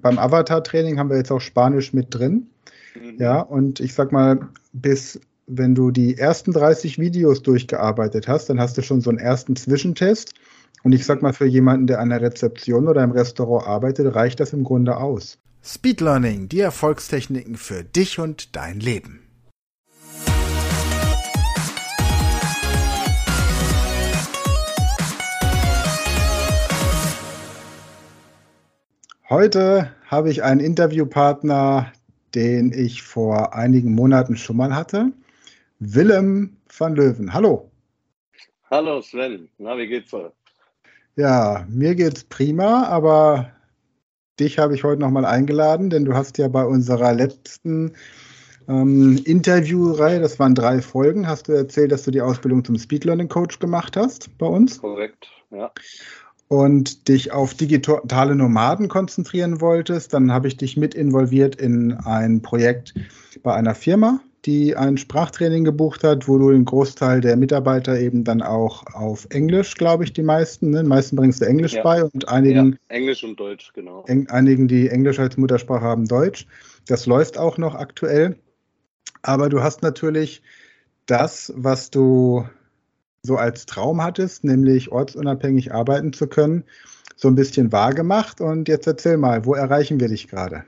beim, Avatar-Training haben wir jetzt auch Spanisch mit drin. Mhm. Ja, und ich sag mal, bis wenn du die ersten 30 Videos durchgearbeitet hast, dann hast du schon so einen ersten Zwischentest. Und ich sag mal, für jemanden, der an der Rezeption oder im Restaurant arbeitet, reicht das im Grunde aus. Speed Learning, die Erfolgstechniken für dich und dein Leben. Heute habe ich einen Interviewpartner, den ich vor einigen Monaten schon mal hatte. Willem van Löwen. Hallo. Hallo Sven. Na, wie geht's dir? Ja, mir geht's prima, aber dich habe ich heute nochmal eingeladen, denn du hast ja bei unserer letzten ähm, Interviewreihe, das waren drei Folgen, hast du erzählt, dass du die Ausbildung zum Speed Learning Coach gemacht hast bei uns. Korrekt, ja. Und dich auf digitale Nomaden konzentrieren wolltest, dann habe ich dich mit involviert in ein Projekt bei einer Firma, die ein Sprachtraining gebucht hat, wo du den Großteil der Mitarbeiter eben dann auch auf Englisch, glaube ich, die meisten, ne? die meisten bringst du Englisch ja. bei und einigen. Ja, Englisch und Deutsch, genau. En, einigen, die Englisch als Muttersprache haben, Deutsch. Das läuft auch noch aktuell. Aber du hast natürlich das, was du so als Traum hattest, nämlich ortsunabhängig arbeiten zu können, so ein bisschen wahr gemacht. Und jetzt erzähl mal, wo erreichen wir dich gerade?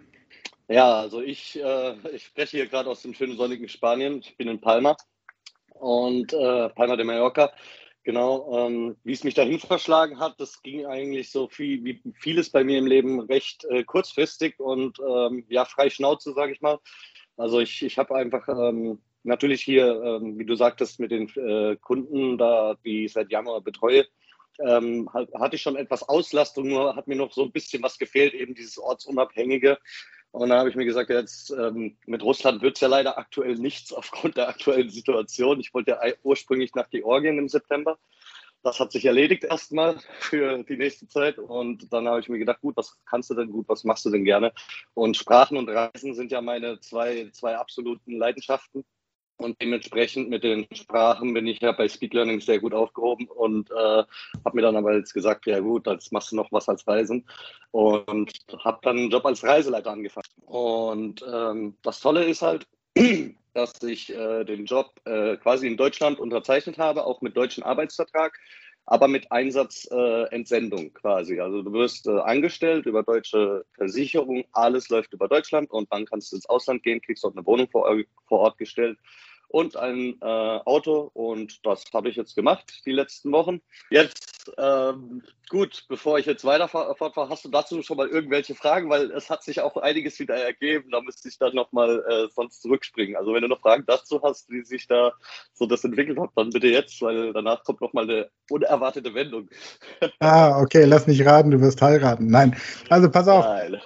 Ja, also ich, äh, ich spreche hier gerade aus dem schönen sonnigen Spanien. Ich bin in Palma und äh, Palma de Mallorca. Genau, ähm, wie es mich dahin verschlagen hat, das ging eigentlich so viel wie vieles bei mir im Leben recht äh, kurzfristig und ähm, ja, frei Schnauze, sage ich mal. Also ich, ich habe einfach ähm, natürlich hier, ähm, wie du sagtest, mit den äh, Kunden, da die ich seit Januar betreue, ähm, hatte ich schon etwas Auslastung, nur hat mir noch so ein bisschen was gefehlt, eben dieses Ortsunabhängige. Und dann habe ich mir gesagt, jetzt ähm, mit Russland wird es ja leider aktuell nichts aufgrund der aktuellen Situation. Ich wollte ja ursprünglich nach Georgien im September. Das hat sich erledigt erstmal für die nächste Zeit. Und dann habe ich mir gedacht, gut, was kannst du denn gut, was machst du denn gerne? Und Sprachen und Reisen sind ja meine zwei, zwei absoluten Leidenschaften. Und dementsprechend mit den Sprachen bin ich ja bei Speed Learning sehr gut aufgehoben und äh, habe mir dann aber jetzt gesagt, ja gut, jetzt machst du noch was als Reisen und habe dann einen Job als Reiseleiter angefangen. Und ähm, das Tolle ist halt, dass ich äh, den Job äh, quasi in Deutschland unterzeichnet habe, auch mit deutschem Arbeitsvertrag, aber mit Einsatzentsendung äh, quasi. Also du wirst äh, angestellt über deutsche Versicherung, alles läuft über Deutschland und dann kannst du ins Ausland gehen, kriegst dort eine Wohnung vor, vor Ort gestellt und ein äh, Auto. Und das habe ich jetzt gemacht die letzten Wochen. Jetzt, ähm, gut, bevor ich jetzt weiter fortfahre, hast du dazu schon mal irgendwelche Fragen? Weil es hat sich auch einiges wieder ergeben. Da müsste ich dann nochmal äh, sonst zurückspringen. Also wenn du noch Fragen dazu hast, wie sich da so das entwickelt hat, dann bitte jetzt, weil danach kommt nochmal eine unerwartete Wendung. ah, okay, lass mich raten, du wirst heiraten. Nein, also pass auf. Nein.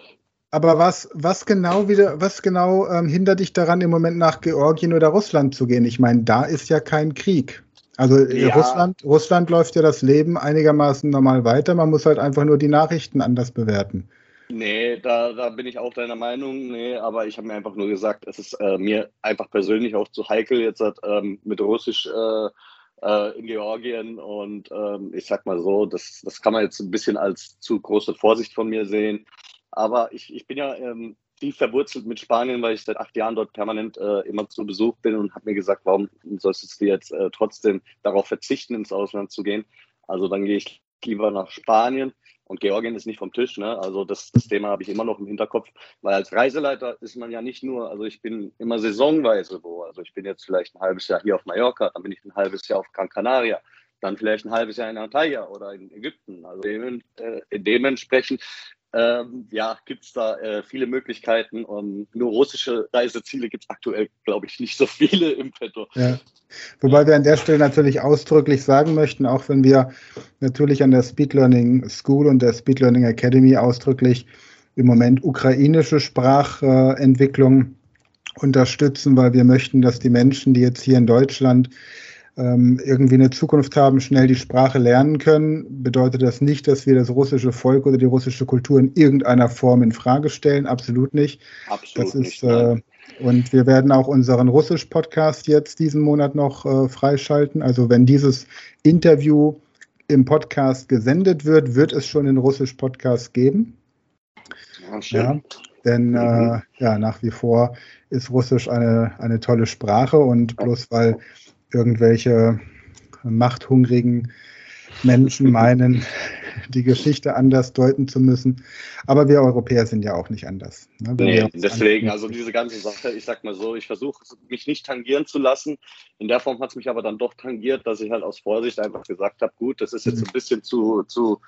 Aber was, was genau wieder, was genau ähm, hindert dich daran, im Moment nach Georgien oder Russland zu gehen? Ich meine, da ist ja kein Krieg. Also ja. Russland, Russland läuft ja das Leben einigermaßen normal weiter. Man muss halt einfach nur die Nachrichten anders bewerten. Nee, da, da bin ich auch deiner Meinung. Nee, aber ich habe mir einfach nur gesagt, es ist äh, mir einfach persönlich auch zu heikel, jetzt ähm, mit Russisch äh, äh, in Georgien. Und ähm, ich sag mal so, das, das kann man jetzt ein bisschen als zu große Vorsicht von mir sehen. Aber ich, ich bin ja ähm, tief verwurzelt mit Spanien, weil ich seit acht Jahren dort permanent äh, immer zu Besuch bin und habe mir gesagt, warum sollst du jetzt äh, trotzdem darauf verzichten, ins Ausland zu gehen? Also dann gehe ich lieber nach Spanien und Georgien ist nicht vom Tisch. Ne? Also das, das Thema habe ich immer noch im Hinterkopf, weil als Reiseleiter ist man ja nicht nur, also ich bin immer saisonweise wo. Also ich bin jetzt vielleicht ein halbes Jahr hier auf Mallorca, dann bin ich ein halbes Jahr auf Gran Canaria, dann vielleicht ein halbes Jahr in Antalya oder in Ägypten. Also äh, dementsprechend ähm, ja, gibt es da äh, viele Möglichkeiten. Und nur russische Reiseziele gibt es aktuell, glaube ich, nicht so viele im Petto. Ja. Wobei wir an der Stelle natürlich ausdrücklich sagen möchten, auch wenn wir natürlich an der Speed Learning School und der Speed Learning Academy ausdrücklich im Moment ukrainische Sprachentwicklung unterstützen, weil wir möchten, dass die Menschen, die jetzt hier in Deutschland ähm, irgendwie eine Zukunft haben, schnell die Sprache lernen können, bedeutet das nicht, dass wir das russische Volk oder die russische Kultur in irgendeiner Form in Frage stellen. Absolut nicht. Absolut das ist, nicht. Äh, und wir werden auch unseren Russisch-Podcast jetzt diesen Monat noch äh, freischalten. Also wenn dieses Interview im Podcast gesendet wird, wird es schon den Russisch-Podcast geben. Ja, ja denn mhm. äh, ja, nach wie vor ist Russisch eine, eine tolle Sprache und bloß weil irgendwelche machthungrigen Menschen meinen, die Geschichte anders deuten zu müssen. Aber wir Europäer sind ja auch nicht anders. Ne? Nee, deswegen, also diese ganze Sache, ich sag mal so, ich versuche mich nicht tangieren zu lassen. In der Form hat es mich aber dann doch tangiert, dass ich halt aus Vorsicht einfach gesagt habe, gut, das ist jetzt mhm. ein bisschen zu, zu,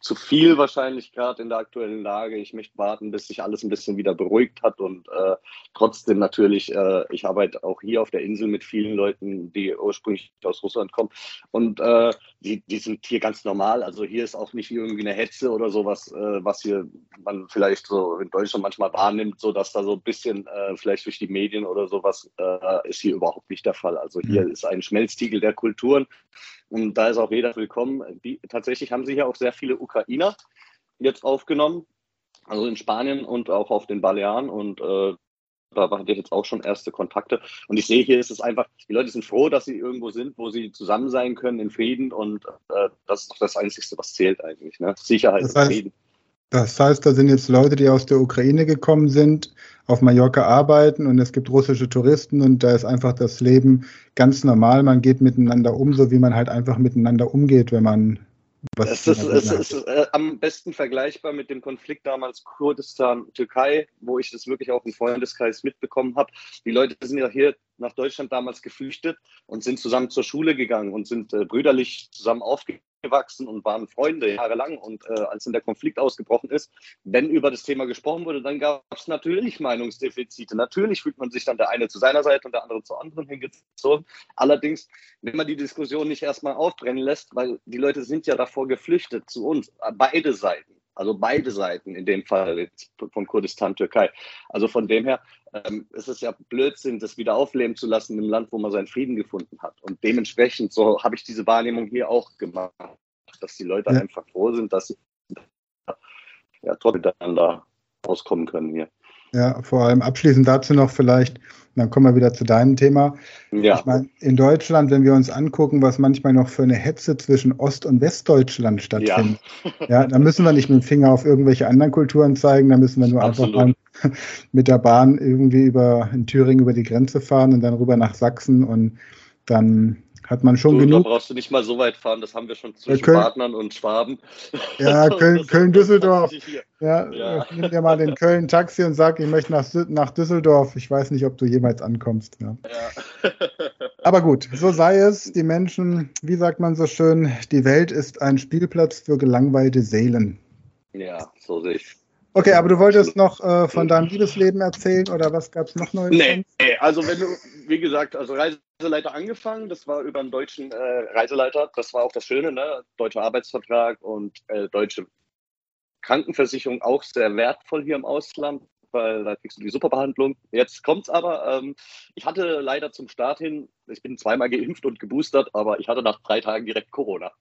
zu viel wahrscheinlich gerade in der aktuellen Lage. Ich möchte warten, bis sich alles ein bisschen wieder beruhigt hat und äh, trotzdem natürlich, äh, ich arbeite auch hier auf der Insel mit vielen Leuten, die ursprünglich aus Russland kommen und äh, die, die sind hier ganz normal. Also hier ist auch nicht irgendwie eine Hetze oder sowas, äh, was hier man vielleicht so in Deutschland manchmal wahrnimmt, so dass da so ein bisschen äh, vielleicht durch die Medien oder sowas äh, ist hier überhaupt nicht der Fall. Also hier mhm. ist ein Schmelztiegel der Kulturen und da ist auch jeder willkommen. Die, tatsächlich haben sie hier auch sehr viele Ukrainer jetzt aufgenommen, also in Spanien und auch auf den Balearen und äh, da hatte ich jetzt auch schon erste Kontakte. Und ich sehe hier ist es einfach, die Leute sind froh, dass sie irgendwo sind, wo sie zusammen sein können in Frieden. Und äh, das ist doch das Einzige, was zählt eigentlich. Ne? Sicherheit das heißt, und Frieden. Das heißt, da sind jetzt Leute, die aus der Ukraine gekommen sind, auf Mallorca arbeiten und es gibt russische Touristen und da ist einfach das Leben ganz normal. Man geht miteinander um, so wie man halt einfach miteinander umgeht, wenn man es ist, es ist äh, am besten vergleichbar mit dem Konflikt damals Kurdistan-Türkei, wo ich das wirklich auch im Freundeskreis mitbekommen habe. Die Leute sind ja hier nach Deutschland damals geflüchtet und sind zusammen zur Schule gegangen und sind äh, brüderlich zusammen aufgewachsen und waren Freunde jahrelang. Und äh, als dann der Konflikt ausgebrochen ist, wenn über das Thema gesprochen wurde, dann gab es natürlich Meinungsdefizite. Natürlich fühlt man sich dann der eine zu seiner Seite und der andere zur anderen hingezogen. Allerdings, wenn man die Diskussion nicht erstmal aufbrennen lässt, weil die Leute sind ja davor geflüchtet zu uns, beide Seiten. Also beide Seiten in dem Fall von Kurdistan, Türkei. Also von dem her ähm, ist es ja Blödsinn, das wieder aufleben zu lassen im Land, wo man seinen Frieden gefunden hat. Und dementsprechend, so habe ich diese Wahrnehmung hier auch gemacht, dass die Leute ja. einfach froh sind, dass sie ja, trotzdem miteinander auskommen können hier. Ja, vor allem abschließend dazu noch vielleicht, dann kommen wir wieder zu deinem Thema. Ja. Ich meine, in Deutschland, wenn wir uns angucken, was manchmal noch für eine Hetze zwischen Ost- und Westdeutschland stattfindet, ja. ja, dann müssen wir nicht mit dem Finger auf irgendwelche anderen Kulturen zeigen, da müssen wir nur Absolut. einfach mal mit der Bahn irgendwie über in Thüringen über die Grenze fahren und dann rüber nach Sachsen und dann hat man schon du, genug. Da brauchst du nicht mal so weit fahren, das haben wir schon zwischen Köln, Partnern und Schwaben. Ja, Köln, Köln Düsseldorf. Ja, ja. nimm dir mal den Köln Taxi und sag, ich möchte nach, nach Düsseldorf. Ich weiß nicht, ob du jemals ankommst. Ja. ja. Aber gut, so sei es. Die Menschen, wie sagt man so schön, die Welt ist ein Spielplatz für gelangweilte Seelen. Ja, so sehe ich. Okay, aber du wolltest noch äh, von deinem Liebesleben erzählen oder was gab es noch Neues? Nee, nee, also wenn du, wie gesagt, also Reiseleiter angefangen, das war über einen deutschen äh, Reiseleiter, das war auch das Schöne, ne? Deutscher Arbeitsvertrag und äh, deutsche Krankenversicherung auch sehr wertvoll hier im Ausland, weil da kriegst du die Superbehandlung. Jetzt kommt's aber, ähm, ich hatte leider zum Start hin, ich bin zweimal geimpft und geboostert, aber ich hatte nach drei Tagen direkt Corona.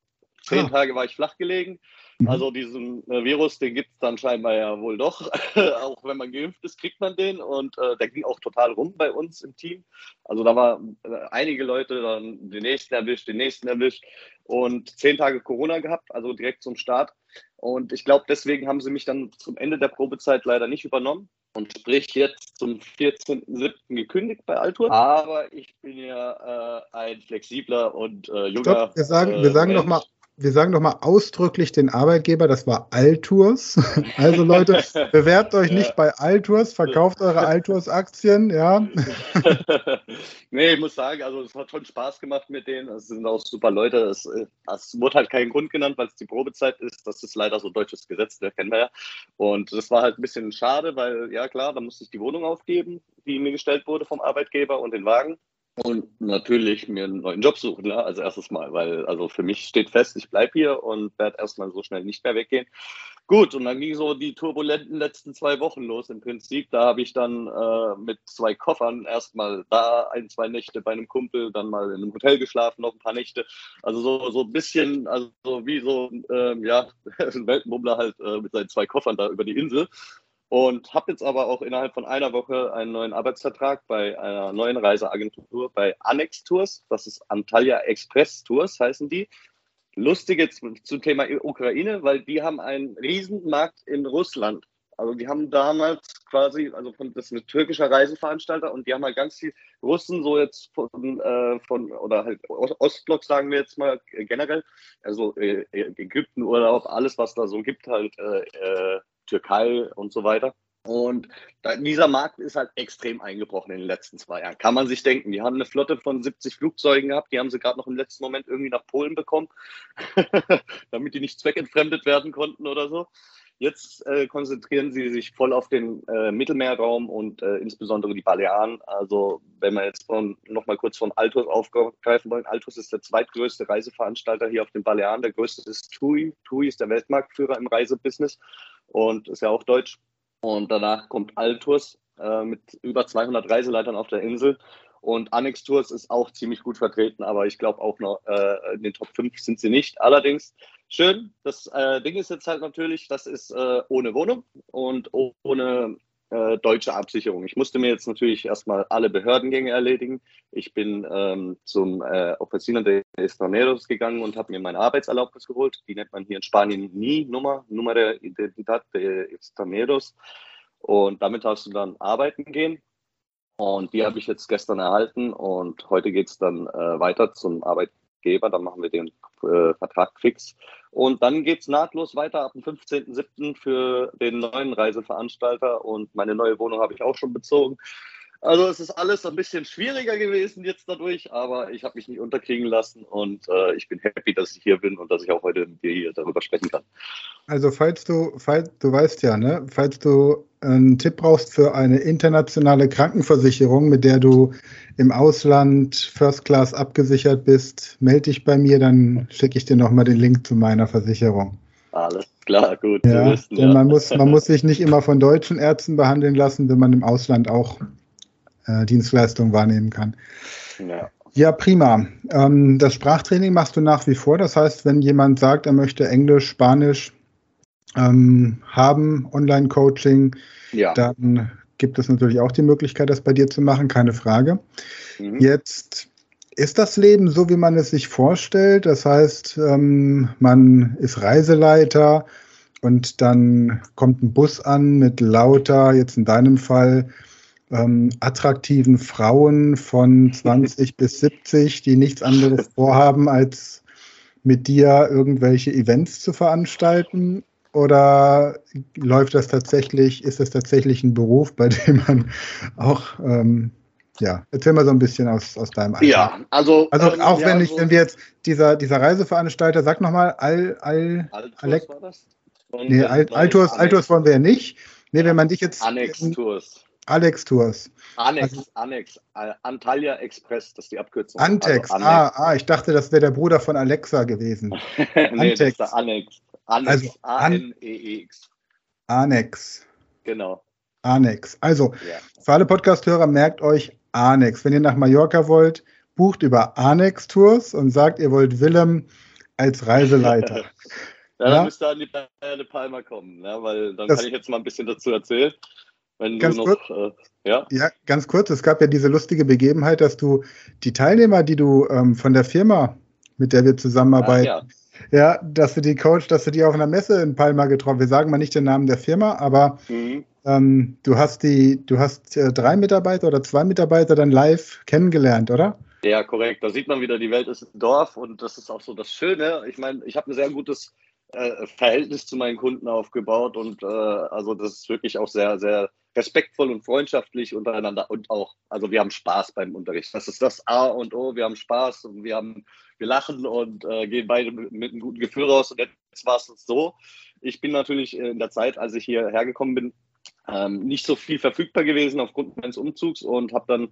Zehn ah. Tage war ich flach gelegen Mhm. Also diesen äh, Virus, den gibt es dann scheinbar ja wohl doch. auch wenn man geimpft ist, kriegt man den. Und äh, der ging auch total rum bei uns im Team. Also da waren äh, einige Leute dann den nächsten erwischt, den nächsten erwischt. Und zehn Tage Corona gehabt, also direkt zum Start. Und ich glaube, deswegen haben sie mich dann zum Ende der Probezeit leider nicht übernommen und sprich jetzt zum 14.07. gekündigt bei Altur. Aber ich bin ja äh, ein flexibler und äh, junger. Stopp, wir sagen, wir sagen noch mal wir sagen doch mal ausdrücklich den Arbeitgeber, das war Altours. Also Leute, bewerbt euch ja. nicht bei Altours, verkauft eure Altours-Aktien, ja. nee, ich muss sagen, also es hat schon Spaß gemacht mit denen. Es sind auch super Leute. Es, es wurde halt keinen Grund genannt, weil es die Probezeit ist. Das ist leider so deutsches Gesetz, das kennen wir ja. Und das war halt ein bisschen schade, weil, ja klar, da musste ich die Wohnung aufgeben, die mir gestellt wurde vom Arbeitgeber und den Wagen. Und natürlich mir einen neuen Job suchen, ne? also erstes Mal, weil also für mich steht fest, ich bleibe hier und werde erstmal so schnell nicht mehr weggehen. Gut, und dann ging so die turbulenten letzten zwei Wochen los im Prinzip. Da habe ich dann äh, mit zwei Koffern erstmal da ein, zwei Nächte bei einem Kumpel, dann mal in einem Hotel geschlafen, noch ein paar Nächte. Also so, so ein bisschen, also wie so ähm, ja, ein Weltenbummler halt äh, mit seinen zwei Koffern da über die Insel. Und habe jetzt aber auch innerhalb von einer Woche einen neuen Arbeitsvertrag bei einer neuen Reiseagentur bei Annex Tours. Das ist Antalya Express Tours, heißen die. Lustig jetzt zum Thema Ukraine, weil die haben einen Riesenmarkt in Russland. Also die haben damals quasi, also von, das ist ein türkischer Reiseveranstalter und die haben halt ganz viel Russen, so jetzt von, äh, von oder halt Ostblock sagen wir jetzt mal generell, also äh, Ägypten, Urlaub, alles was da so gibt, halt äh, äh Türkei und so weiter. Und dieser Markt ist halt extrem eingebrochen in den letzten zwei Jahren. Kann man sich denken. Die haben eine Flotte von 70 Flugzeugen gehabt. Die haben sie gerade noch im letzten Moment irgendwie nach Polen bekommen, damit die nicht zweckentfremdet werden konnten oder so. Jetzt äh, konzentrieren sie sich voll auf den äh, Mittelmeerraum und äh, insbesondere die Balearen. Also wenn wir jetzt von, noch mal kurz von Altus aufgreifen wollen. Altus ist der zweitgrößte Reiseveranstalter hier auf den Balearen. Der größte ist TUI. TUI ist der Weltmarktführer im Reisebusiness und ist ja auch deutsch. Und danach kommt Altus äh, mit über 200 Reiseleitern auf der Insel. Und Annex Tours ist auch ziemlich gut vertreten, aber ich glaube auch noch äh, in den Top 5 sind sie nicht. Allerdings schön, das äh, Ding ist jetzt halt natürlich, das ist äh, ohne Wohnung und ohne äh, deutsche Absicherung. Ich musste mir jetzt natürlich erstmal alle Behördengänge erledigen. Ich bin ähm, zum äh, Oficina de Extranjeros gegangen und habe mir meine Arbeitserlaubnis geholt. Die nennt man hier in Spanien nie Nummer, Nummer der Identidad de Extranjeros. Und damit darfst du dann arbeiten gehen. Und die habe ich jetzt gestern erhalten und heute geht es dann äh, weiter zum Arbeitgeber. Dann machen wir den äh, Vertrag fix. Und dann geht es nahtlos weiter ab dem 15.07. für den neuen Reiseveranstalter. Und meine neue Wohnung habe ich auch schon bezogen. Also es ist alles ein bisschen schwieriger gewesen jetzt dadurch, aber ich habe mich nicht unterkriegen lassen und äh, ich bin happy, dass ich hier bin und dass ich auch heute mit dir hier darüber sprechen kann. Also falls du, falls du weißt ja, ne, falls du einen Tipp brauchst für eine internationale Krankenversicherung, mit der du im Ausland First Class abgesichert bist, melde dich bei mir, dann schicke ich dir nochmal den Link zu meiner Versicherung. Alles klar, gut. Ja, wissen, ja. Man, muss, man muss sich nicht immer von deutschen Ärzten behandeln lassen, wenn man im Ausland auch äh, Dienstleistung wahrnehmen kann. Ja. Ja, prima. Ähm, das Sprachtraining machst du nach wie vor. Das heißt, wenn jemand sagt, er möchte Englisch, Spanisch ähm, haben, Online-Coaching, ja. dann gibt es natürlich auch die Möglichkeit, das bei dir zu machen, keine Frage. Mhm. Jetzt ist das Leben so, wie man es sich vorstellt. Das heißt, ähm, man ist Reiseleiter und dann kommt ein Bus an mit lauter, jetzt in deinem Fall, ähm, attraktiven Frauen von 20 bis 70, die nichts anderes vorhaben, als mit dir irgendwelche Events zu veranstalten? Oder läuft das tatsächlich, ist das tatsächlich ein Beruf, bei dem man auch, ähm, ja, erzähl mal so ein bisschen aus, aus deinem Alltag. Ja, also. Also ähm, auch ja, wenn ich, so wenn wir jetzt, dieser, dieser Reiseveranstalter, sag nochmal, Al, Al, Alek, war das? nee, Al, Altours, Altours wollen wir ja nicht. Nee, wenn man dich jetzt. Annex Tours. Alex Tours. Annex, also, Annex, Antalya Express, das ist die Abkürzung. Antex, also ah, ah, ich dachte, das wäre der Bruder von Alexa gewesen. nee, Antex. das ist der Annex. Annex, also, A-N-E-X. Annex. Genau. Annex. Also, ja. für alle Podcast-Hörer, merkt euch Annex. Wenn ihr nach Mallorca wollt, bucht über Annex Tours und sagt, ihr wollt Willem als Reiseleiter. ja, dann müsst ihr an die Playa de Palma kommen, ne? weil dann das, kann ich jetzt mal ein bisschen dazu erzählen. Wenn ganz noch, kurz, äh, ja? ja, ganz kurz. Es gab ja diese lustige Begebenheit, dass du die Teilnehmer, die du ähm, von der Firma, mit der wir zusammenarbeiten, ah, ja. Ja. dass du die Coach, dass du die auf einer Messe in Palma getroffen. Wir sagen mal nicht den Namen der Firma, aber mhm. ähm, du hast die, du hast äh, drei Mitarbeiter oder zwei Mitarbeiter dann live kennengelernt, oder? Ja, korrekt. Da sieht man wieder, die Welt ist ein Dorf und das ist auch so das Schöne. Ich meine, ich habe ein sehr gutes äh, Verhältnis zu meinen Kunden aufgebaut und äh, also das ist wirklich auch sehr, sehr respektvoll und freundschaftlich untereinander und auch, also wir haben Spaß beim Unterricht. Das ist das A und O. Wir haben Spaß und wir haben, wir lachen und äh, gehen beide mit, mit, einem guten Gefühl raus. Und jetzt war es so. Ich bin natürlich in der Zeit, als ich hierher gekommen bin, ähm, nicht so viel verfügbar gewesen aufgrund meines Umzugs und habe dann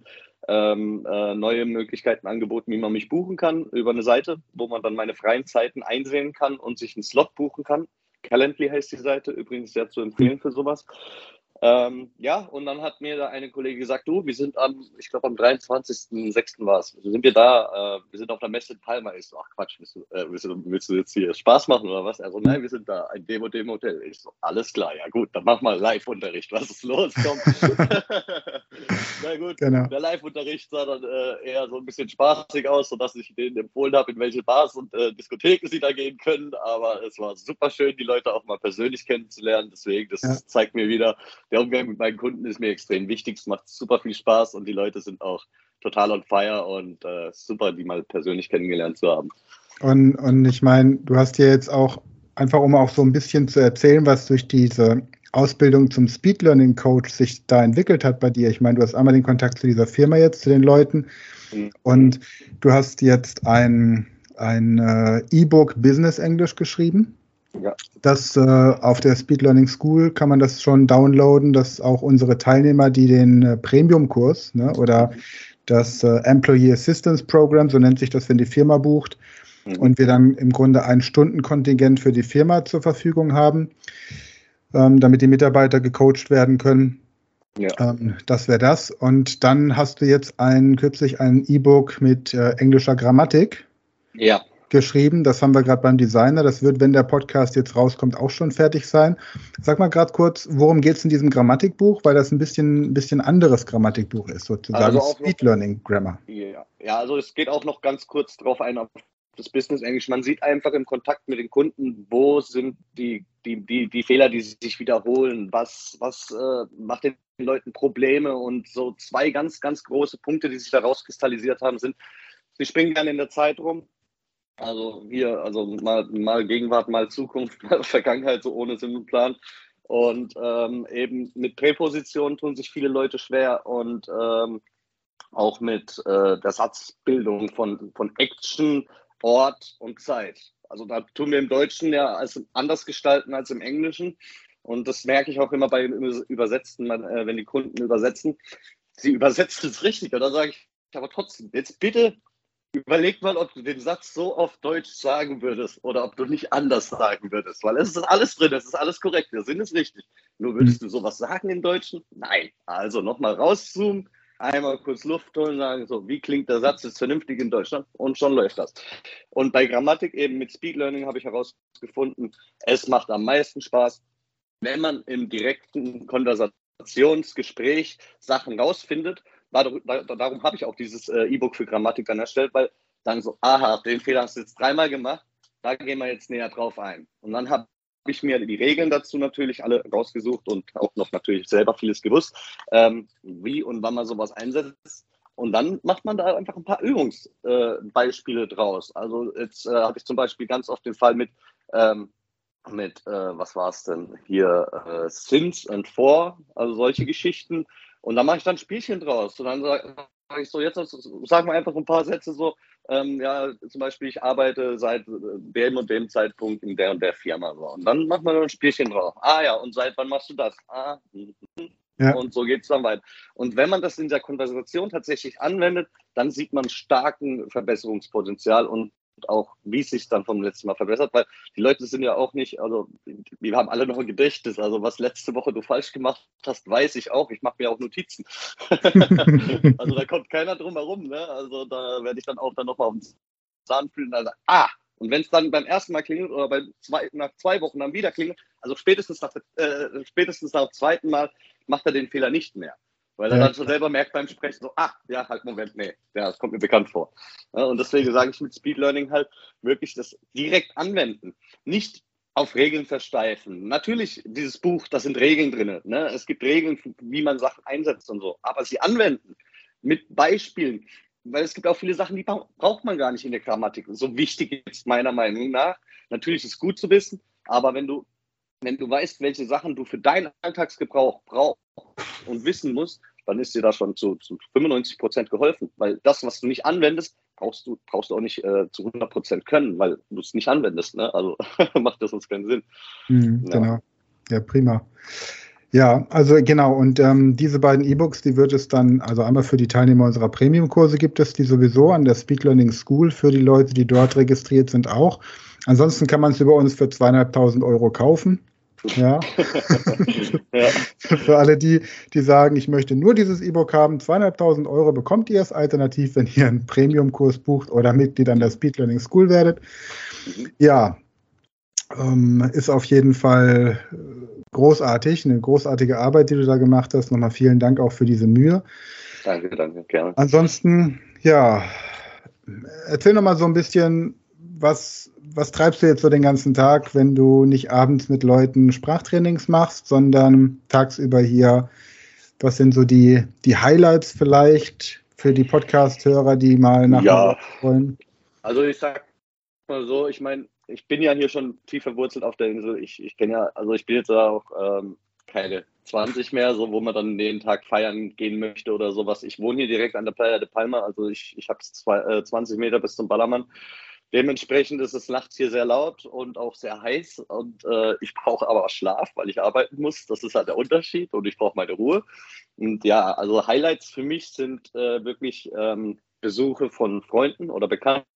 ähm, äh, neue Möglichkeiten angeboten, wie man mich buchen kann über eine Seite, wo man dann meine freien Zeiten einsehen kann und sich einen Slot buchen kann. Calendly heißt die Seite, übrigens sehr zu empfehlen für sowas. Ähm, ja, und dann hat mir da eine Kollegin gesagt, du, wir sind am, ich glaube am 23.06. war es, sind wir da, äh, wir sind auf der Messe in Palma. Ich so, ach Quatsch, willst du, äh, willst, du, willst du, jetzt hier Spaß machen oder was? Er so, nein, wir sind da, ein Demo, Demo Hotel. Ich so, alles klar, ja gut, dann mach mal Live-Unterricht, was ist los? Komm. Na gut, genau. der Live-Unterricht sah dann äh, eher so ein bisschen spaßig aus, sodass ich denen empfohlen habe, in welche Bars und äh, Diskotheken sie da gehen können. Aber es war super schön, die Leute auch mal persönlich kennenzulernen. Deswegen, das ja. zeigt mir wieder, der Umgang mit meinen Kunden ist mir extrem wichtig. Es macht super viel Spaß und die Leute sind auch total on fire und äh, super, die mal persönlich kennengelernt zu haben. Und, und ich meine, du hast ja jetzt auch, einfach um auch so ein bisschen zu erzählen, was durch diese Ausbildung zum Speed Learning Coach sich da entwickelt hat bei dir. Ich meine, du hast einmal den Kontakt zu dieser Firma jetzt, zu den Leuten mhm. und du hast jetzt ein, ein äh, E-Book Business Englisch geschrieben. Ja. Das äh, auf der Speed Learning School kann man das schon downloaden, dass auch unsere Teilnehmer, die den äh, Premium-Kurs ne, oder das äh, Employee Assistance Program, so nennt sich das, wenn die Firma bucht, mhm. und wir dann im Grunde ein Stundenkontingent für die Firma zur Verfügung haben, ähm, damit die Mitarbeiter gecoacht werden können. Ja. Ähm, das wäre das. Und dann hast du jetzt ein, kürzlich ein E-Book mit äh, englischer Grammatik. Ja geschrieben. Das haben wir gerade beim Designer. Das wird, wenn der Podcast jetzt rauskommt, auch schon fertig sein. Sag mal gerade kurz, worum geht es in diesem Grammatikbuch, weil das ein bisschen, ein bisschen anderes Grammatikbuch ist, sozusagen also Speed Learning Grammar. Ja. ja, also es geht auch noch ganz kurz darauf ein, auf das Business Englisch. Man sieht einfach im Kontakt mit den Kunden, wo sind die, die, die, die Fehler, die sich wiederholen, was, was äh, macht den Leuten Probleme und so zwei ganz, ganz große Punkte, die sich da rauskristallisiert haben, sind, sie springen gerne in der Zeit rum, also hier, also mal, mal Gegenwart, mal Zukunft, mal Vergangenheit, so ohne Sinn und Plan. Und ähm, eben mit Präpositionen tun sich viele Leute schwer und ähm, auch mit äh, der Satzbildung von, von Action, Ort und Zeit. Also da tun wir im Deutschen ja als anders gestalten als im Englischen. Und das merke ich auch immer bei Übersetzten, äh, wenn die Kunden übersetzen. Sie übersetzen es richtig. Dann sage ich aber trotzdem, jetzt bitte Überleg mal, ob du den Satz so auf Deutsch sagen würdest oder ob du nicht anders sagen würdest, weil es ist alles drin, es ist alles korrekt, der Sinn ist richtig. Nur würdest du sowas sagen im Deutschen? Nein. Also nochmal rauszoomen, einmal kurz Luft holen, sagen so, wie klingt der Satz jetzt vernünftig in Deutschland und schon läuft das. Und bei Grammatik eben mit Speed Learning habe ich herausgefunden, es macht am meisten Spaß, wenn man im direkten Konversationsgespräch Sachen rausfindet darum, habe ich auch dieses äh, E-Book für Grammatik dann erstellt, weil dann so, aha, den Fehler hast du jetzt dreimal gemacht, da gehen wir jetzt näher drauf ein. Und dann habe ich mir die Regeln dazu natürlich alle rausgesucht und auch noch natürlich selber vieles gewusst, ähm, wie und wann man sowas einsetzt. Und dann macht man da einfach ein paar Übungsbeispiele äh, draus. Also jetzt äh, habe ich zum Beispiel ganz oft den Fall mit, ähm, mit was war es denn hier, Since and For, also solche Geschichten. Und da mache ich dann Spielchen draus. Und dann sage sag ich so, jetzt sagen wir einfach ein paar Sätze so, ähm, ja, zum Beispiel, ich arbeite seit dem und dem Zeitpunkt in der und der Firma. So. Und dann macht man ein Spielchen drauf. Ah ja, und seit wann machst du das? Ah, ja. Und so geht es dann weiter. Und wenn man das in der Konversation tatsächlich anwendet, dann sieht man starken Verbesserungspotenzial und auch, wie es sich dann vom letzten Mal verbessert, weil die Leute sind ja auch nicht, also wir haben alle noch ein Gedächtnis. Also was letzte Woche du falsch gemacht hast, weiß ich auch. Ich mache mir auch Notizen. also da kommt keiner drum herum. Ne? Also da werde ich dann auch dann nochmal auf den Zahn fühlen und sagen, ah, und wenn es dann beim ersten Mal klingelt oder bei zwei, nach zwei Wochen dann wieder klingelt, also spätestens nach, äh, spätestens nach dem zweiten Mal macht er den Fehler nicht mehr. Weil er dann schon selber merkt beim Sprechen so, ah, ja, halt, Moment, nee, ja, das kommt mir bekannt vor. Ja, und deswegen sage ich mit Speed Learning halt wirklich das direkt anwenden. Nicht auf Regeln versteifen. Natürlich, dieses Buch, da sind Regeln drin. Ne? Es gibt Regeln, wie man Sachen einsetzt und so. Aber sie anwenden mit Beispielen. Weil es gibt auch viele Sachen, die braucht man gar nicht in der Grammatik. So wichtig ist meiner Meinung nach. Natürlich ist es gut zu wissen, aber wenn du, wenn du weißt, welche Sachen du für deinen Alltagsgebrauch brauchst, und wissen musst, dann ist dir da schon zu, zu 95 Prozent geholfen. Weil das, was du nicht anwendest, brauchst du, brauchst du auch nicht äh, zu 100 Prozent können, weil du es nicht anwendest. Ne? Also macht das uns keinen Sinn. Mhm, ja. Genau. Ja, prima. Ja, also genau. Und ähm, diese beiden E-Books, die wird es dann, also einmal für die Teilnehmer unserer Premium-Kurse gibt es die sowieso an der Speed Learning School für die Leute, die dort registriert sind auch. Ansonsten kann man es über uns für zweieinhalbtausend Euro kaufen. Ja. ja. Für alle die, die sagen, ich möchte nur dieses E-Book haben, zweieinhalbtausend Euro bekommt ihr es alternativ, wenn ihr einen Premium-Kurs bucht oder Mitglied an der Speed Learning School werdet. Ja. Ähm, ist auf jeden Fall äh, großartig, eine großartige Arbeit, die du da gemacht hast. Nochmal vielen Dank auch für diese Mühe. Danke, danke, gerne. Ansonsten, ja, erzähl noch mal so ein bisschen, was, was treibst du jetzt so den ganzen Tag, wenn du nicht abends mit Leuten Sprachtrainings machst, sondern tagsüber hier? Was sind so die, die Highlights vielleicht für die Podcast-Hörer, die mal nach ja. wollen? Also ich sag mal so, ich meine, ich bin ja hier schon tief verwurzelt auf der Insel. Ich, ich kenne ja, also ich bin jetzt auch ähm, keine 20 mehr, so wo man dann den Tag feiern gehen möchte oder sowas. Ich wohne hier direkt an der Playa de Palma, also ich, ich habe äh, 20 Meter bis zum Ballermann. Dementsprechend ist es nachts hier sehr laut und auch sehr heiß und äh, ich brauche aber Schlaf, weil ich arbeiten muss. Das ist halt der Unterschied und ich brauche meine Ruhe. Und ja, also Highlights für mich sind äh, wirklich ähm, Besuche von Freunden oder Bekannten,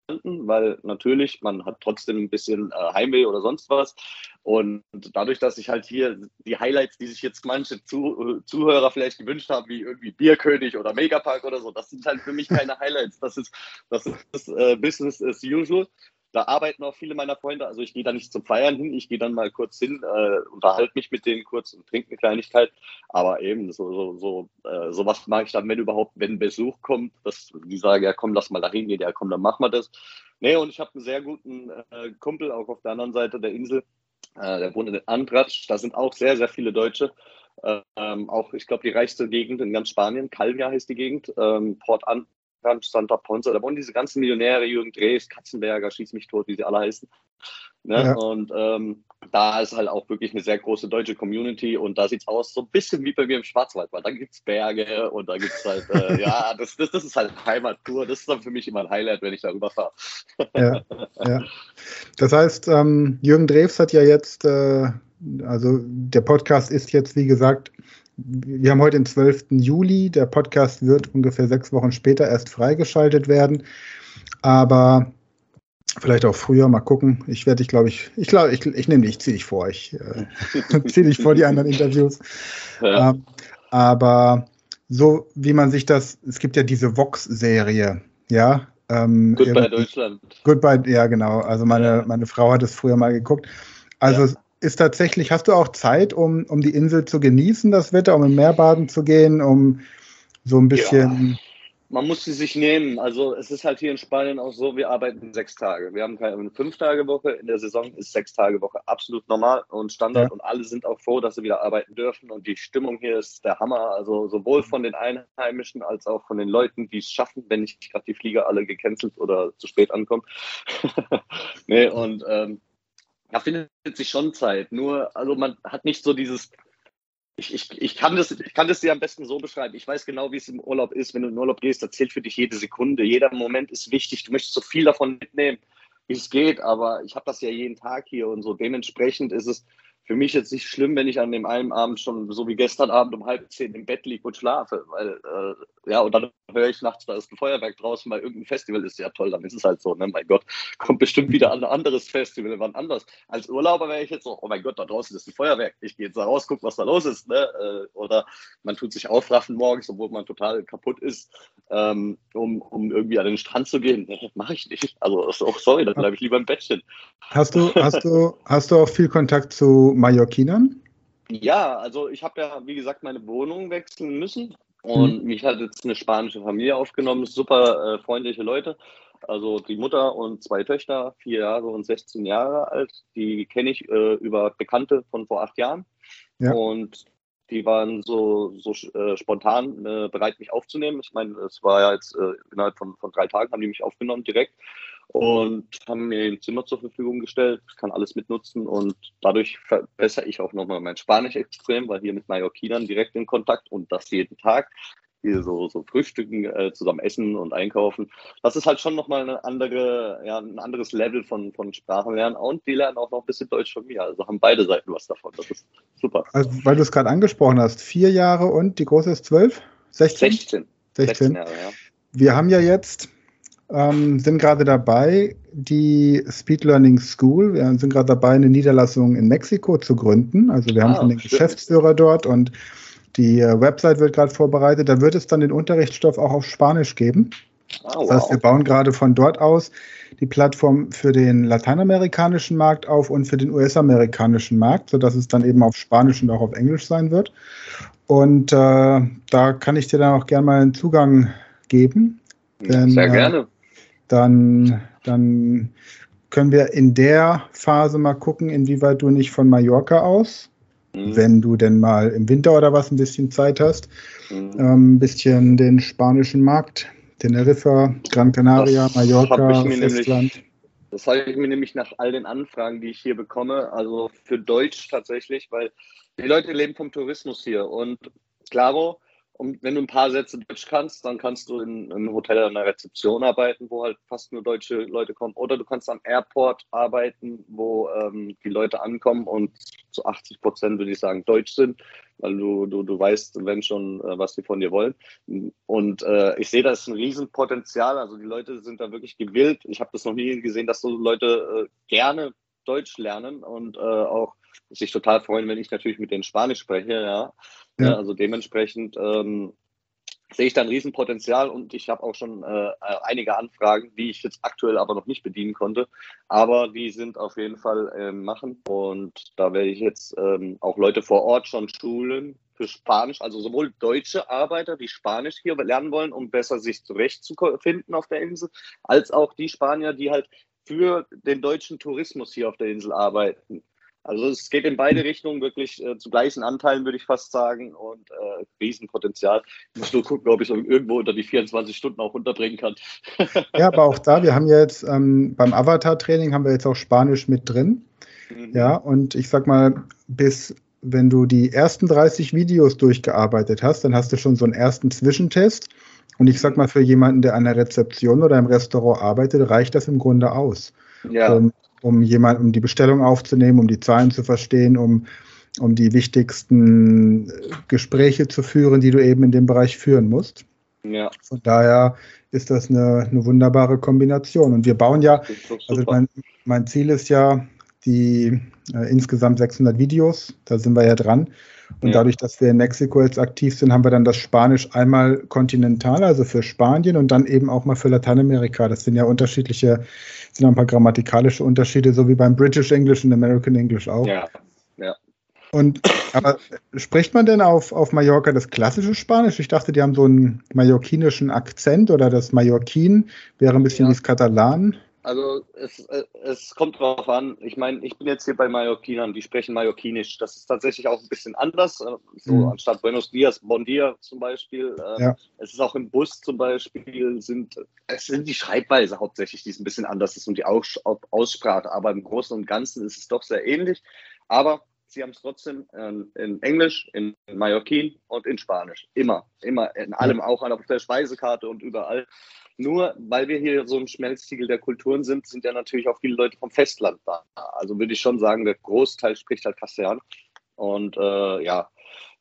weil natürlich man hat trotzdem ein bisschen äh, Heimweh oder sonst was. Und dadurch, dass ich halt hier die Highlights, die sich jetzt manche Zu Zuhörer vielleicht gewünscht haben, wie irgendwie Bierkönig oder Megapark oder so, das sind halt für mich keine Highlights. Das ist, das ist äh, Business as usual. Da arbeiten auch viele meiner Freunde. Also ich gehe da nicht zum Feiern hin, ich gehe dann mal kurz hin, äh, unterhalte mich mit denen kurz und trinke eine Kleinigkeit. Aber eben so, so, so äh, sowas mache ich dann, wenn überhaupt, wenn Besuch kommt, dass die sagen, ja komm, lass mal da hingehen, ja komm, dann machen wir das. Nee, und ich habe einen sehr guten äh, Kumpel auch auf der anderen Seite der Insel. Äh, der wohnt in Andratsch. Da sind auch sehr, sehr viele Deutsche. Ähm, auch, ich glaube, die reichste Gegend in ganz Spanien. Calvia heißt die Gegend. Ähm, Port An Santa Ponza, da wohnen diese ganzen Millionäre, Jürgen Drees, Katzenberger, Schieß mich tot, wie sie alle heißen. Ne? Ja. Und ähm, da ist halt auch wirklich eine sehr große deutsche Community und da sieht es aus so ein bisschen wie bei mir im Schwarzwald, weil da gibt es Berge und da gibt es halt, äh, ja, das, das, das ist halt Heimattour. Das ist dann für mich immer ein Highlight, wenn ich darüber fahre. ja, ja. Das heißt, ähm, Jürgen Drews hat ja jetzt, äh, also der Podcast ist jetzt, wie gesagt, wir haben heute den 12. Juli. Der Podcast wird ungefähr sechs Wochen später erst freigeschaltet werden. Aber vielleicht auch früher, mal gucken. Ich werde dich, glaube ich, ich glaube, ich, ich nehme dich, ich ziehe dich vor. Ich äh, ziehe dich vor die anderen Interviews. Ja. Ähm, aber so wie man sich das, es gibt ja diese Vox-Serie, ja. Ähm, Goodbye Deutschland. Goodbye, ja, genau. Also meine, meine Frau hat es früher mal geguckt. Also ja ist tatsächlich, hast du auch Zeit, um, um die Insel zu genießen, das Wetter, um im Meer baden zu gehen, um so ein bisschen. Ja, man muss sie sich nehmen. Also es ist halt hier in Spanien auch so, wir arbeiten sechs Tage. Wir haben keine fünf Tage Woche. In der Saison ist sechs Tage Woche absolut normal und Standard ja. und alle sind auch froh, dass sie wieder arbeiten dürfen. Und die Stimmung hier ist der Hammer. Also sowohl von den Einheimischen als auch von den Leuten, die es schaffen, wenn nicht gerade die Flieger alle gecancelt oder zu spät ankommen. nee, und ähm, da findet sich schon Zeit. Nur, also man hat nicht so dieses, ich, ich, ich, kann das, ich kann das dir am besten so beschreiben. Ich weiß genau, wie es im Urlaub ist. Wenn du in den Urlaub gehst, da zählt für dich jede Sekunde. Jeder Moment ist wichtig. Du möchtest so viel davon mitnehmen, wie es geht. Aber ich habe das ja jeden Tag hier und so. Dementsprechend ist es für mich jetzt nicht schlimm, wenn ich an dem einen Abend schon so wie gestern Abend um halb zehn im Bett liege und schlafe. Weil, äh, ja, und dann höre ich nachts, da ist ein Feuerwerk draußen, weil irgendein Festival ist ja toll, dann ist es halt so, ne? Mein Gott, kommt bestimmt wieder ein anderes Festival, wann anders. Als Urlauber wäre ich jetzt so, oh mein Gott, da draußen ist ein Feuerwerk. Ich gehe jetzt da raus, guck, was da los ist, ne? Äh, oder man tut sich aufraffen morgens, obwohl man total kaputt ist, ähm, um, um irgendwie an den Strand zu gehen. Nee, mache ich nicht. Also, sorry, dann bleibe ich lieber im Bettchen. Hast du, hast du, hast du auch viel Kontakt zu Mallorquinern? Ja, also ich habe ja, wie gesagt, meine Wohnung wechseln müssen und mhm. mich hat jetzt eine spanische Familie aufgenommen, super äh, freundliche Leute. Also die Mutter und zwei Töchter, vier Jahre und 16 Jahre alt, die kenne ich äh, über Bekannte von vor acht Jahren. Ja. Und die waren so, so äh, spontan äh, bereit, mich aufzunehmen. Ich meine, es war ja jetzt äh, innerhalb von, von drei Tagen haben die mich aufgenommen direkt und haben mir ein Zimmer zur Verfügung gestellt. Ich kann alles mitnutzen und dadurch verbessere ich auch nochmal mein Spanisch extrem, weil hier mit Mallorquinern direkt in Kontakt und das jeden Tag. Hier so, so frühstücken, äh, zusammen essen und einkaufen. Das ist halt schon nochmal eine andere, ja, ein anderes Level von, von Sprachenlernen und die lernen auch noch ein bisschen Deutsch von mir. Also haben beide Seiten was davon. Das ist super. Also, weil du es gerade angesprochen hast, vier Jahre und die große ist zwölf? 16? 16. 16. 16 Jahre, ja. Wir haben ja jetzt ähm, sind gerade dabei, die Speed Learning School, wir sind gerade dabei, eine Niederlassung in Mexiko zu gründen. Also wir haben ah, schon den Geschäftsführer dort und die äh, Website wird gerade vorbereitet. Da wird es dann den Unterrichtsstoff auch auf Spanisch geben. Ah, wow. Das heißt, wir bauen gerade von dort aus die Plattform für den lateinamerikanischen Markt auf und für den US-amerikanischen Markt, sodass es dann eben auf Spanisch und auch auf Englisch sein wird. Und äh, da kann ich dir dann auch gerne mal einen Zugang geben. Denn, Sehr äh, gerne. Dann, dann können wir in der Phase mal gucken, inwieweit du nicht von Mallorca aus, mhm. wenn du denn mal im Winter oder was ein bisschen Zeit hast, mhm. ähm, ein bisschen den spanischen Markt Teneriffa, Gran Canaria, das Mallorca, Festland. Das habe ich mir nämlich nach all den Anfragen, die ich hier bekomme, also für Deutsch tatsächlich, weil die Leute leben vom Tourismus hier und klaro, und wenn du ein paar Sätze Deutsch kannst, dann kannst du in, einem Hotel an der Rezeption arbeiten, wo halt fast nur deutsche Leute kommen. Oder du kannst am Airport arbeiten, wo ähm, die Leute ankommen und zu 80 Prozent, würde ich sagen, deutsch sind, weil du, du, du weißt, wenn schon, äh, was sie von dir wollen. Und äh, ich sehe, das ist ein Riesenpotenzial. Also die Leute sind da wirklich gewillt. Ich habe das noch nie gesehen, dass so Leute äh, gerne Deutsch lernen und äh, auch sich total freuen, wenn ich natürlich mit denen Spanisch spreche, ja. Ja. Also dementsprechend ähm, sehe ich da ein Riesenpotenzial und ich habe auch schon äh, einige Anfragen, die ich jetzt aktuell aber noch nicht bedienen konnte. Aber die sind auf jeden Fall äh, machen und da werde ich jetzt ähm, auch Leute vor Ort schon schulen für Spanisch, also sowohl deutsche Arbeiter, die Spanisch hier lernen wollen, um besser sich zurechtzufinden auf der Insel, als auch die Spanier, die halt für den deutschen Tourismus hier auf der Insel arbeiten. Also es geht in beide Richtungen wirklich äh, zu gleichen Anteilen, würde ich fast sagen, und äh, Riesenpotenzial. Ich muss nur gucken, ob ich es irgendwo unter die 24 Stunden auch unterbringen kann. ja, aber auch da, wir haben jetzt ähm, beim Avatar-Training haben wir jetzt auch Spanisch mit drin. Mhm. Ja, und ich sag mal, bis wenn du die ersten 30 Videos durchgearbeitet hast, dann hast du schon so einen ersten Zwischentest. Und ich sag mal, für jemanden, der an der Rezeption oder im Restaurant arbeitet, reicht das im Grunde aus. Ja. Um, um jemand, um die Bestellung aufzunehmen, um die Zahlen zu verstehen, um, um die wichtigsten Gespräche zu führen, die du eben in dem Bereich führen musst. Ja. Von daher ist das eine, eine wunderbare Kombination. Und wir bauen ja, also mein, mein Ziel ist ja, die äh, insgesamt 600 Videos, da sind wir ja dran. Und ja. dadurch, dass wir in Mexiko jetzt aktiv sind, haben wir dann das Spanisch einmal kontinental, also für Spanien und dann eben auch mal für Lateinamerika. Das sind ja unterschiedliche, sind ein paar grammatikalische Unterschiede, so wie beim British English und American English auch. Ja, ja. Und aber spricht man denn auf, auf Mallorca das klassische Spanisch? Ich dachte, die haben so einen mallorquinischen Akzent oder das Mallorquin wäre ein bisschen ja. wie das Katalan. Also es, äh, es kommt drauf an. Ich meine, ich bin jetzt hier bei Mallorquinern, die sprechen Mallorquinisch. Das ist tatsächlich auch ein bisschen anders. Äh, so mhm. anstatt Buenos Dias, Bon Dia zum Beispiel. Ähm, ja. Es ist auch im Bus zum Beispiel, sind, es sind die Schreibweise hauptsächlich, die ist ein bisschen anders ist und die Aussprache. Aber im Großen und Ganzen ist es doch sehr ähnlich. Aber sie haben es trotzdem in, in, Englisch, in Mallorquin und in Spanisch. Immer, immer, in allem, auch auf der Speisekarte und überall. Nur weil wir hier so ein Schmelztiegel der Kulturen sind, sind ja natürlich auch viele Leute vom Festland da. Also würde ich schon sagen, der Großteil spricht halt Castellan. Und äh, ja,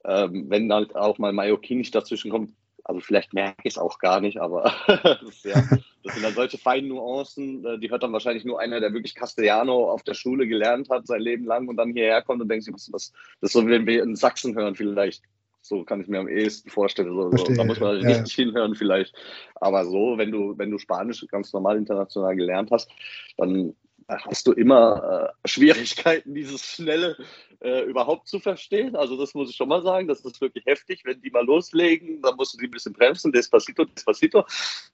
äh, wenn halt auch mal Mallorquinisch dazwischen kommt, also vielleicht merke ich es auch gar nicht, aber das, ja, das, sind dann solche feinen Nuancen, äh, die hört dann wahrscheinlich nur einer, der wirklich Castellano auf der Schule gelernt hat, sein Leben lang und dann hierher kommt und denkt sich, was, was, das ist so, wie wir in Sachsen hören vielleicht. So kann ich mir am ehesten vorstellen. So, so. Da muss man halt ja. richtig hinhören vielleicht. Aber so, wenn du, wenn du Spanisch ganz normal international gelernt hast, dann hast du immer äh, Schwierigkeiten, dieses Schnelle äh, überhaupt zu verstehen. Also das muss ich schon mal sagen, das ist wirklich heftig. Wenn die mal loslegen, dann musst du die ein bisschen bremsen, Despacito, Despacito.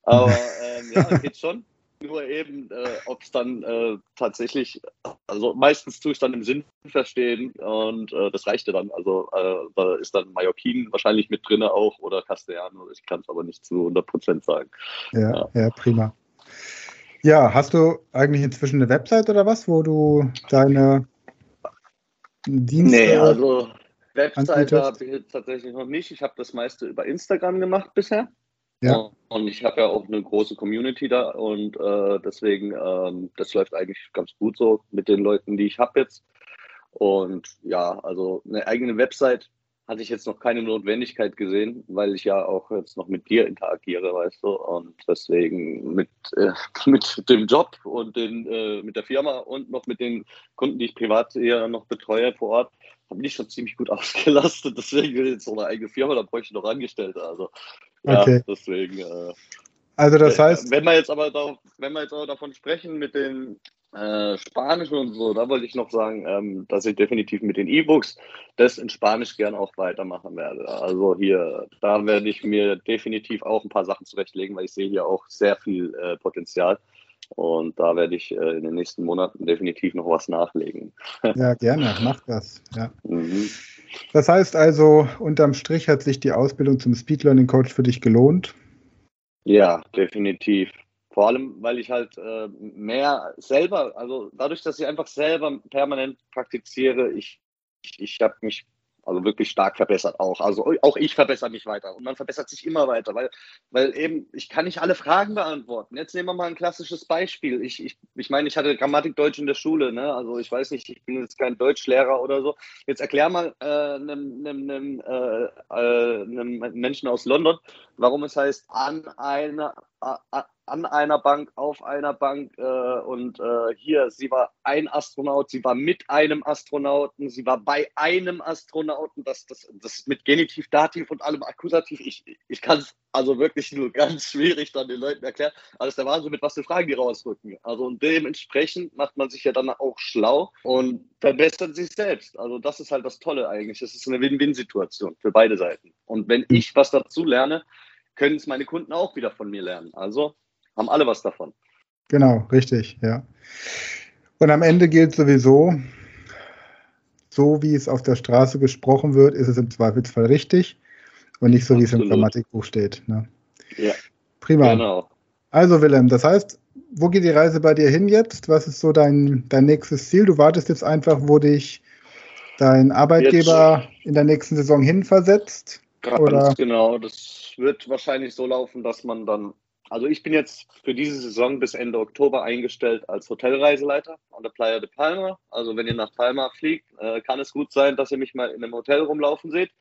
Aber ähm, ja, geht schon nur eben, äh, ob es dann äh, tatsächlich, also meistens tue ich dann im Sinn verstehen und äh, das reichte dann. Also äh, da ist dann Mallorquin wahrscheinlich mit drin auch oder Castellano, ich kann es aber nicht zu 100 Prozent sagen. Ja, ja, ja, prima. Ja, hast du eigentlich inzwischen eine Website oder was, wo du deine Dienste. Nee, also Website habe ich tatsächlich noch nicht. Ich habe das meiste über Instagram gemacht bisher. Ja. Und ich habe ja auch eine große Community da und äh, deswegen, ähm, das läuft eigentlich ganz gut so mit den Leuten, die ich habe jetzt. Und ja, also eine eigene Website hatte ich jetzt noch keine Notwendigkeit gesehen, weil ich ja auch jetzt noch mit dir interagiere, weißt du. Und deswegen mit, äh, mit dem Job und den, äh, mit der Firma und noch mit den Kunden, die ich privat eher noch betreue vor Ort, bin ich schon ziemlich gut ausgelastet. Deswegen jetzt noch eine eigene Firma, da bräuchte ich noch Angestellte. Also ja, okay. deswegen. Äh, Also das heißt. Wenn wir jetzt aber darauf, wenn wir jetzt aber davon sprechen mit den äh, Spanischen und so, da wollte ich noch sagen, ähm, dass ich definitiv mit den E-Books das in Spanisch gern auch weitermachen werde. Also hier, da werde ich mir definitiv auch ein paar Sachen zurechtlegen, weil ich sehe hier auch sehr viel äh, Potenzial. Und da werde ich äh, in den nächsten Monaten definitiv noch was nachlegen. Ja, gerne, mach das. Ja. Mhm. Das heißt also, unterm Strich hat sich die Ausbildung zum Speed Learning Coach für dich gelohnt? Ja, definitiv. Vor allem, weil ich halt äh, mehr selber, also dadurch, dass ich einfach selber permanent praktiziere, ich, ich, ich habe mich also wirklich stark verbessert auch. Also auch ich verbessere mich weiter und man verbessert sich immer weiter, weil, weil eben ich kann nicht alle Fragen beantworten. Jetzt nehmen wir mal ein klassisches Beispiel. Ich, ich, ich meine, ich hatte Grammatik Deutsch in der Schule, ne? Also ich weiß nicht, ich bin jetzt kein Deutschlehrer oder so. Jetzt erklär mal äh, einem, einem, äh, äh, einem Menschen aus London, warum es heißt an einer an einer Bank, auf einer Bank äh, und äh, hier, sie war ein Astronaut, sie war mit einem Astronauten, sie war bei einem Astronauten, das, das, das mit Genitiv, Dativ und allem Akkusativ, ich, ich kann es also wirklich nur ganz schwierig dann den Leuten erklären, also der Wahnsinn, mit was für Fragen die rausrücken. Also und dementsprechend macht man sich ja dann auch schlau und verbessert sich selbst. Also das ist halt das Tolle eigentlich, das ist eine Win-Win-Situation für beide Seiten. Und wenn ich was dazu lerne, können es meine Kunden auch wieder von mir lernen. Also haben alle was davon. Genau, richtig, ja. Und am Ende gilt sowieso, so wie es auf der Straße gesprochen wird, ist es im Zweifelsfall richtig und nicht so, wie es im Grammatikbuch steht. Ne? Ja. Prima. Genau. Also, Willem, das heißt, wo geht die Reise bei dir hin jetzt? Was ist so dein, dein nächstes Ziel? Du wartest jetzt einfach, wo dich dein Arbeitgeber jetzt. in der nächsten Saison hinversetzt? Ganz oder? genau. Das wird wahrscheinlich so laufen, dass man dann also ich bin jetzt für diese Saison bis Ende Oktober eingestellt als Hotelreiseleiter an der Playa de Palma. Also wenn ihr nach Palma fliegt, äh, kann es gut sein, dass ihr mich mal in einem Hotel rumlaufen seht.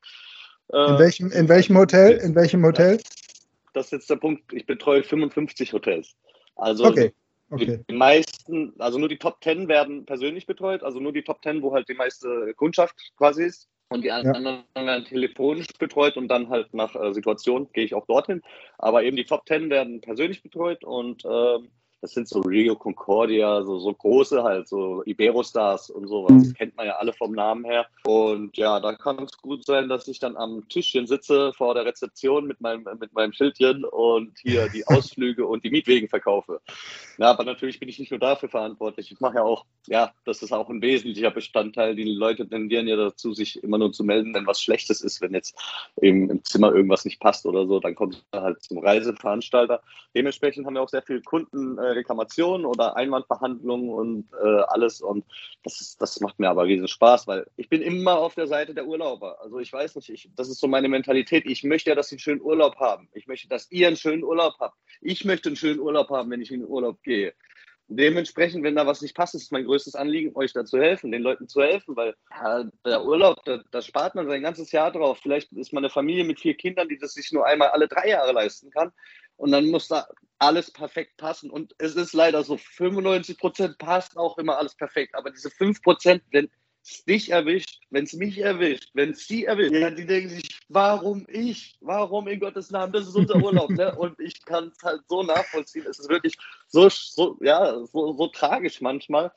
Äh, in, welchem, in welchem Hotel? In welchem Hotel? Das ist jetzt der Punkt. Ich betreue 55 Hotels. Also okay. Okay. Die meisten, also nur die Top 10 werden persönlich betreut, also nur die Top 10, wo halt die meiste Kundschaft quasi ist. Und die anderen ja. werden telefonisch betreut und dann halt nach äh, Situation gehe ich auch dorthin. Aber eben die Top Ten werden persönlich betreut und ähm, das sind so Rio Concordia, so, so große halt, so Iberostars und sowas. Mhm. Das kennt man ja alle vom Namen her. Und ja, da kann es gut sein, dass ich dann am Tischchen sitze vor der Rezeption mit meinem, mit meinem Schildchen und hier die Ausflüge und die Mietwegen verkaufe. Ja, aber natürlich bin ich nicht nur dafür verantwortlich. Ich mache ja auch, ja, das ist auch ein wesentlicher Bestandteil. Die Leute tendieren ja dazu, sich immer nur zu melden, wenn was Schlechtes ist, wenn jetzt im, im Zimmer irgendwas nicht passt oder so, dann kommt er halt zum Reiseveranstalter. Dementsprechend haben wir auch sehr viele Kunden, äh, Reklamationen oder Einwandbehandlungen und äh, alles. Und das, ist, das macht mir aber riesen Spaß, weil ich bin immer auf der Seite der Urlauber. Also ich weiß nicht, ich, das ist so meine Mentalität. Ich möchte ja, dass sie einen schönen Urlaub haben. Ich möchte, dass ihr einen schönen Urlaub habt. Ich möchte einen schönen Urlaub haben, wenn ich in den Urlaub gehe. Dementsprechend, wenn da was nicht passt, ist mein größtes Anliegen, euch da zu helfen, den Leuten zu helfen, weil ja, der Urlaub, da, da, spart man sein ganzes Jahr drauf. Vielleicht ist man eine Familie mit vier Kindern, die das sich nur einmal alle drei Jahre leisten kann. Und dann muss da alles perfekt passen. Und es ist leider so, 95 Prozent passt auch immer alles perfekt. Aber diese 5 Prozent, wenn es dich erwischt, wenn es mich erwischt, wenn es sie erwischt, ja, die denken sich, warum ich? Warum in Gottes Namen? Das ist unser Urlaub. ne? Und ich kann es halt so nachvollziehen. Es ist wirklich so, so, ja, so, so tragisch manchmal.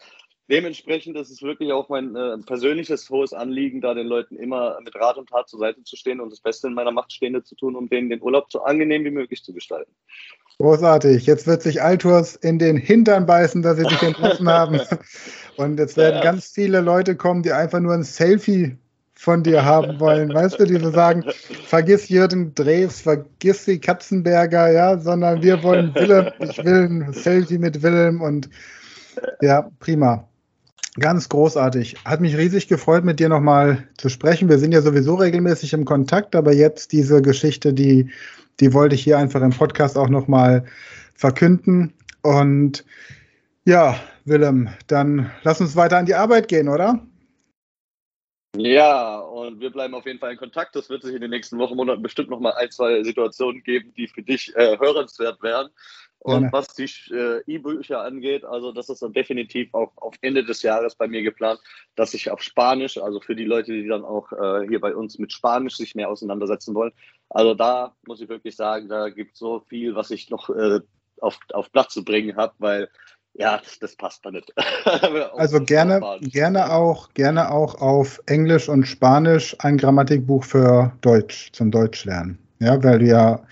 Dementsprechend ist es wirklich auch mein äh, persönliches hohes Anliegen, da den Leuten immer mit Rat und Tat zur Seite zu stehen und das Beste in meiner Macht Stehende zu tun, um denen den Urlaub so angenehm wie möglich zu gestalten. Großartig. Jetzt wird sich Alturs in den Hintern beißen, dass sie dich entlassen haben. Und jetzt werden ja. ganz viele Leute kommen, die einfach nur ein Selfie von dir haben wollen. Weißt du, die so sagen, vergiss Jürgen Drews, vergiss die Katzenberger, ja, sondern wir wollen Willem, ich will ein Selfie mit Willem und ja, prima. Ganz großartig. Hat mich riesig gefreut, mit dir nochmal zu sprechen. Wir sind ja sowieso regelmäßig im Kontakt, aber jetzt diese Geschichte, die, die wollte ich hier einfach im Podcast auch nochmal verkünden. Und ja, Willem, dann lass uns weiter an die Arbeit gehen, oder? Ja, und wir bleiben auf jeden Fall in Kontakt. Es wird sich in den nächsten Wochen, Monaten bestimmt noch mal ein, zwei Situationen geben, die für dich äh, hörenswert werden. Und Gerne. was die äh, E-Bücher angeht, also das ist dann definitiv auch auf Ende des Jahres bei mir geplant, dass ich auf Spanisch, also für die Leute, die dann auch äh, hier bei uns mit Spanisch sich mehr auseinandersetzen wollen, also da muss ich wirklich sagen, da gibt es so viel, was ich noch äh, auf, auf Platz zu bringen habe, weil ja, das, das passt da nicht. also gerne, gerne auch, gerne auch auf Englisch und Spanisch ein Grammatikbuch für Deutsch zum Deutschlernen. Ja, weil du ja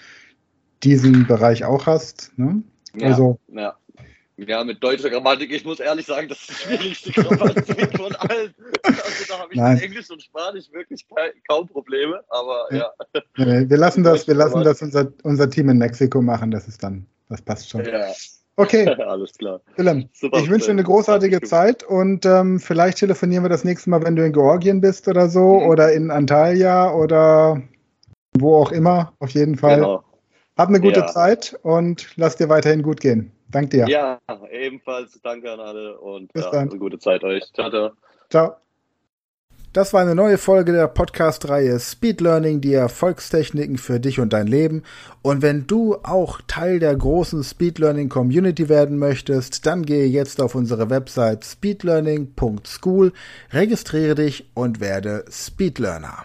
diesen Bereich auch hast. Ne? Ja, also, ja. ja, mit deutscher Grammatik, ich muss ehrlich sagen, das ist die schwierigste Grammatik von allen. Also da habe ich Nein. mit Englisch und Spanisch wirklich kaum Probleme, aber ja. Nee, wir lassen das, wir lassen das unser, unser Team in Mexiko machen, das ist dann, das passt schon. Ja. Okay. Alles klar. Willem, Super, ich wünsche dir eine großartige Zeit und ähm, vielleicht telefonieren wir das nächste Mal, wenn du in Georgien bist oder so mhm. oder in Antalya oder wo auch immer. Auf jeden Fall. Genau. Hab eine gute ja. Zeit und lass dir weiterhin gut gehen. Dank dir. Ja, ebenfalls. Danke an alle und Bis ja, dann. eine gute Zeit euch. Ciao, ciao. Ciao. Das war eine neue Folge der Podcast-Reihe Speed Learning, die Erfolgstechniken für dich und dein Leben. Und wenn du auch Teil der großen Speed Learning Community werden möchtest, dann gehe jetzt auf unsere Website speedlearning.school, registriere dich und werde Speed Learner.